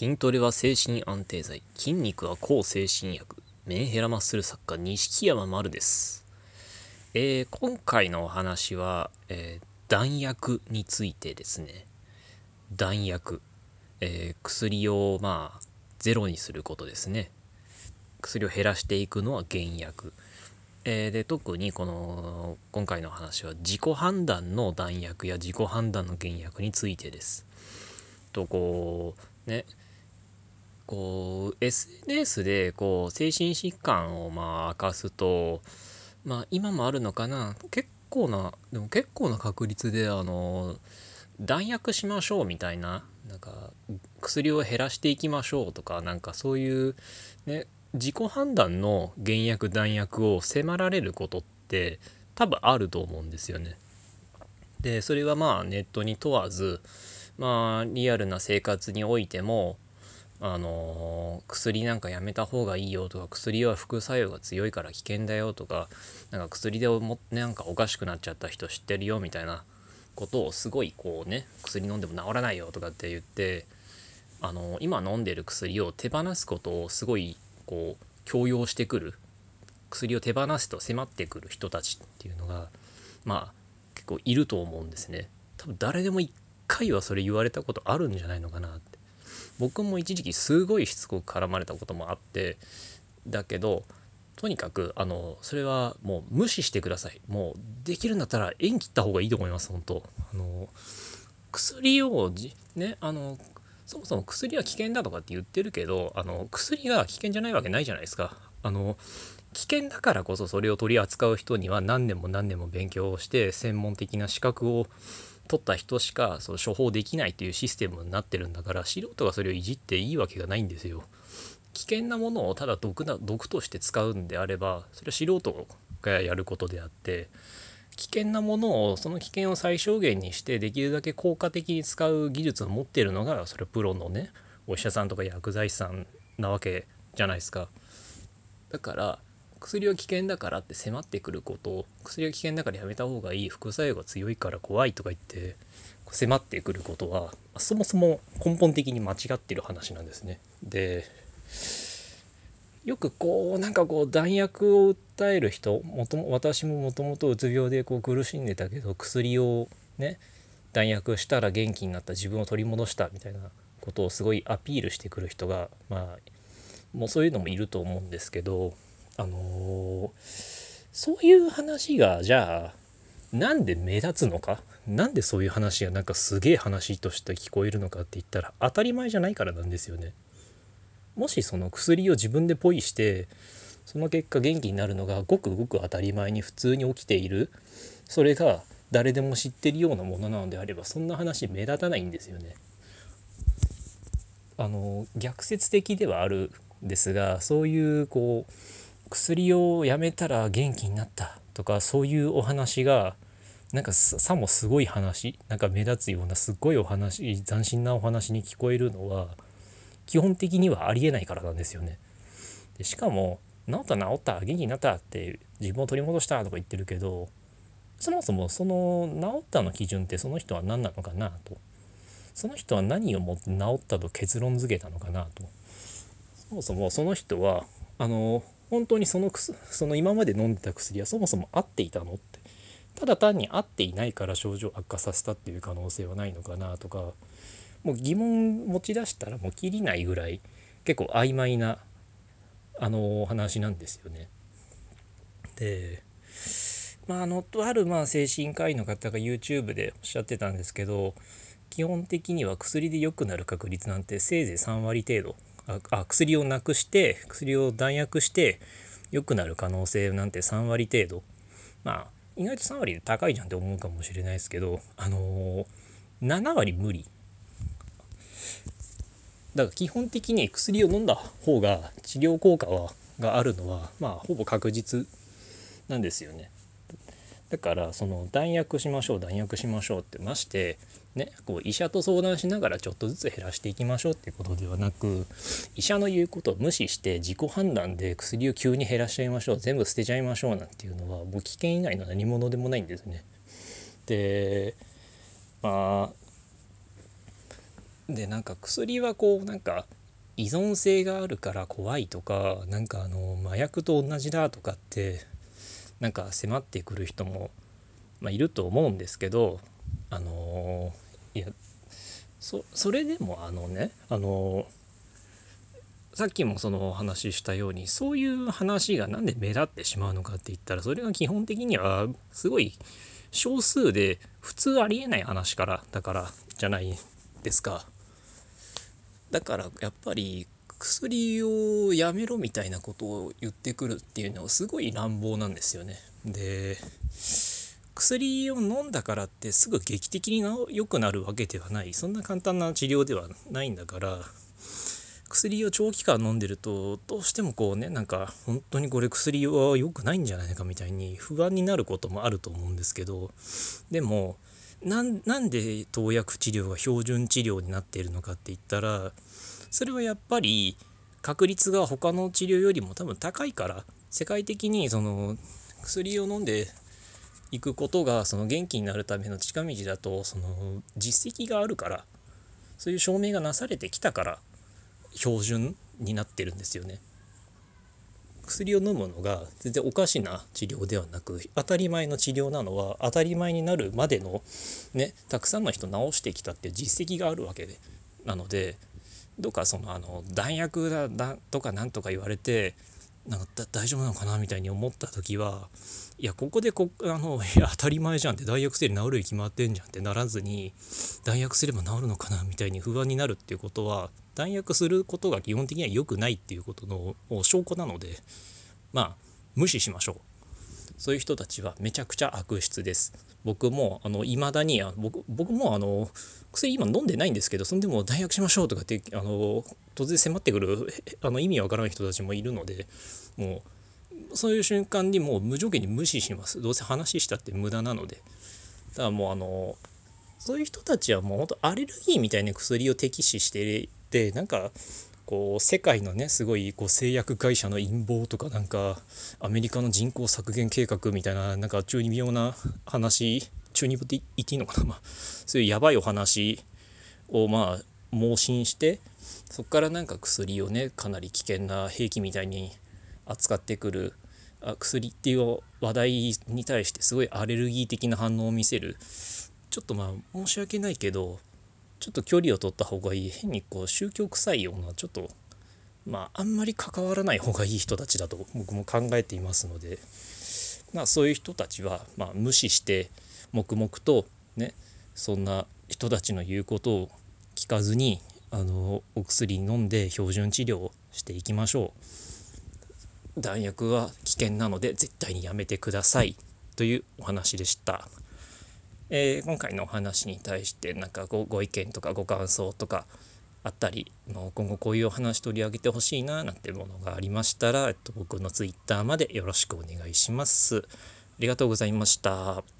筋トレは精神安定剤。筋肉は抗精神薬。メンヘラマッスル作家錦山丸です、えー今回のお話は、えー弾薬についてですね。弾薬、えー薬をまあゼロにすることですね。薬を減らしていくのは減薬。えーで特にこの今回の話は自己判断の弾薬や自己判断の減薬についてです。とこうね。こう SNS でこう精神疾患をまあ明かすとまあ今もあるのかな結構なでも結構な確率であの弾薬しましょうみたいななんか薬を減らしていきましょうとかなんかそういうね自己判断の減薬弾薬を迫られることって多分あると思うんですよね。でそれはまあネットに問わずまあリアルな生活においてもあの薬なんかやめた方がいいよとか薬は副作用が強いから危険だよとかなんか薬でもなんかおかしくなっちゃった人知ってるよみたいなことをすごいこうね薬飲んでも治らないよとかって言ってあの今飲んでる薬を手放すことをすごいこう強要してくる薬を手放すと迫ってくる人たちっていうのがまあ結構いると思うんですね。多分誰でも一回はそれ言われたことあるんじゃないのかなって。僕も一時期すごいしつこく絡まれたこともあってだけどとにかくあのそれはもう無視してください。もうできるんだったら縁切った方がいいと思います本当。あの薬をねあのそもそも薬は危険だとかって言ってるけどあの薬が危険じゃないわけないじゃないですか。あの危険だからこそそれを取り扱う人には何年も何年も勉強をして専門的な資格を取った人しかその処方できないというシステムになってるんだから素人がそれをいじっていいわけがないんですよ。危険なものをただ毒な毒として使うんであればそれは素人がやることであって危険なものをその危険を最小限にしてできるだけ効果的に使う技術を持ってるのがそれはプロのねお医者さんとか薬剤師さんなわけじゃないですか。だから薬は危険だからって迫ってくること薬は危険だからやめた方がいい副作用が強いから怖いとか言って迫ってくることはそもそも根本的に間違ってる話なんですね。でよくこうなんかこう弾薬を訴える人もとも私ももともとうつ病でこう苦しんでたけど薬をね弾薬したら元気になった自分を取り戻したみたいなことをすごいアピールしてくる人がまあもうそういうのもいると思うんですけどあのーそういう話がじゃあなんで目立つのか？なんでそういう話がなんかすげえ話として聞こえるのかって言ったら当たり前じゃないからなんですよね。もしその薬を自分でポイしてその結果元気になるのがごくごく当たり前に普通に起きているそれが誰でも知ってるようなものなのであればそんな話目立たないんですよね。あの逆説的ではあるんですがそういうこう薬をやめたら元気になったとかそういうお話がなんかさもすごい話なんか目立つようなすっごいお話斬新なお話に聞こえるのは基本的にはありえないからなんですよね。でしかも「治った治った元気になった」って自分を取り戻したとか言ってるけどそもそもその治ったの基準ってその人は何なのかなとその人は何をもって治ったと結論付けたのかなとそもそもその人はあの本当にそのその今まで飲んでた薬はそもそも合っていたのってただ単に合っていないから症状悪化させたっていう可能性はないのかなとかもう疑問持ち出したらもう切りないぐらい結構曖昧なあの話なんですよね。でまああのとあるまあ精神科医の方が YouTube でおっしゃってたんですけど基本的には薬で良くなる確率なんてせいぜい3割程度あ薬をなくして薬を弾薬して良くなる可能性なんて3割程度まあ意外と3割で高いじゃんって思うかもしれないですけどあのー7割無理だから基本的に薬を飲んだ方が治療効果はがあるのはまあほぼ確実なんですよね。だからその弾薬しましょう弾薬しましょうってましてねこう医者と相談しながらちょっとずつ減らしていきましょうっていうことではなく医者の言うことを無視して自己判断で薬を急に減らしちゃいましょう全部捨てちゃいましょうなんていうのはもう危険以外の何物でもないんですね。でまあでなんか薬はこうなんか依存性があるから怖いとかなんかあの麻薬と同じだとかってなんか迫ってくる人も、まあ、いると思うんですけどあのいやそれでもあのねあのさっきもそのお話ししたようにそういう話が何で目立ってしまうのかって言ったらそれが基本的にはすごい少数で普通ありえない話からだからじゃないですか。だからやっぱり薬をやめろみたいなことを言ってくるっていうのはすごい乱暴なんですよね。で薬を飲んだからってすぐ劇的に良くなるわけではない。そんな簡単な治療ではないんだから薬を長期間飲んでるとどうしてもこうねなんか本当にこれ薬は良くないんじゃないかみたいに不安になることもあると思うんですけどでもなんで投薬治療が標準治療になっているのかって言ったらそれはやっぱり確率が他の治療よりも多分高いから世界的にその薬を飲んでいくことがその元気になるための近道だとその実績があるからそういう証明がなされてきたから標準になってるんですよね。薬を飲むのが全然おかしな治療ではなく当たり前の治療なのは当たり前になるまでのねたくさんの人治してきたっていう実績があるわけでなのでどうかそのあの弾薬だとかなんとか言われてなんか大丈夫なのかなみたいに思った時はいやここでこあの いや当たり前じゃんって弾薬すれば治るに決まってんじゃんってならずに弾薬すれば治るのかなみたいに不安になるっていうことは弾薬することが基本的には良くないっていうことの証拠なのでまあ無視しましょう。そういう人たちはめちゃくちゃ悪質です。僕もあの未だにあ僕僕もあの薬今飲んでないんですけどそんでも弾薬しましょうとかってあの突然迫ってくるあの意味わからない人たちもいるのでもうそういう瞬間にもう無条件に無視します。どうせ話したって無駄なので。だからもうあのそういう人たちはもうほんとアレルギーみたいな薬を適視してでなんかこう世界のねすごいこう製薬会社の陰謀とかなんかアメリカの人口削減計画みたいななんか中二病な話中二病って言っていいのかな、まあ、そういうやばいお話をまあ盲信してそこからなんか薬をねかなり危険な兵器みたいに扱ってくるあ薬っていう話題に対してすごいアレルギー的な反応を見せる。ちょっとまあ申し訳ないけどちょっと距離を取った方がいい。変にこう宗教臭いようなちょっとまああんまり関わらない方がいい人たちだと僕も考えていますので、まあ、そういう人たちはまあ無視して黙々とねそんな人たちの言うことを聞かずにあのお薬飲んで標準治療をしていきましょう。弾薬は危険なので絶対にやめてください。というお話でした。えー、今回のお話に対してなんかごご意見とかご感想とかあったり今後こういうお話取り上げてほしいななんてものがありましたら、えっと、僕の Twitter までよろしくお願いします。ありがとうございました。